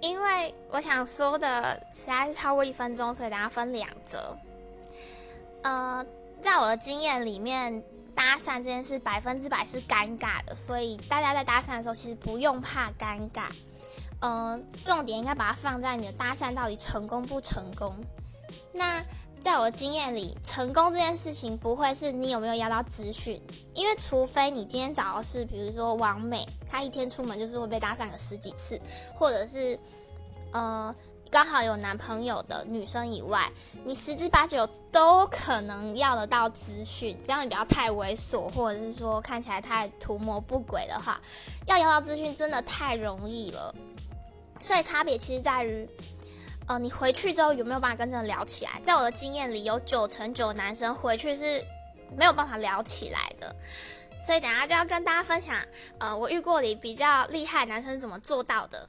因为我想说的实在是超过一分钟，所以等下分两则。呃，在我的经验里面，搭讪这件事百分之百是尴尬的，所以大家在搭讪的时候其实不用怕尴尬。嗯，重点应该把它放在你的搭讪到底成功不成功。那在我的经验里，成功这件事情不会是你有没有要到资讯，因为除非你今天找的是，比如说王美，她一天出门就是会被搭讪个十几次，或者是呃刚好有男朋友的女生以外，你十之八九都可能要得到资讯。只要你不要太猥琐，或者是说看起来太图谋不轨的话，要要到资讯真的太容易了。所以差别其实在于。呃，你回去之后有没有办法跟这人聊起来？在我的经验里，有九成九男生回去是没有办法聊起来的。所以等下就要跟大家分享，呃，我遇过里比较厉害男生怎么做到的。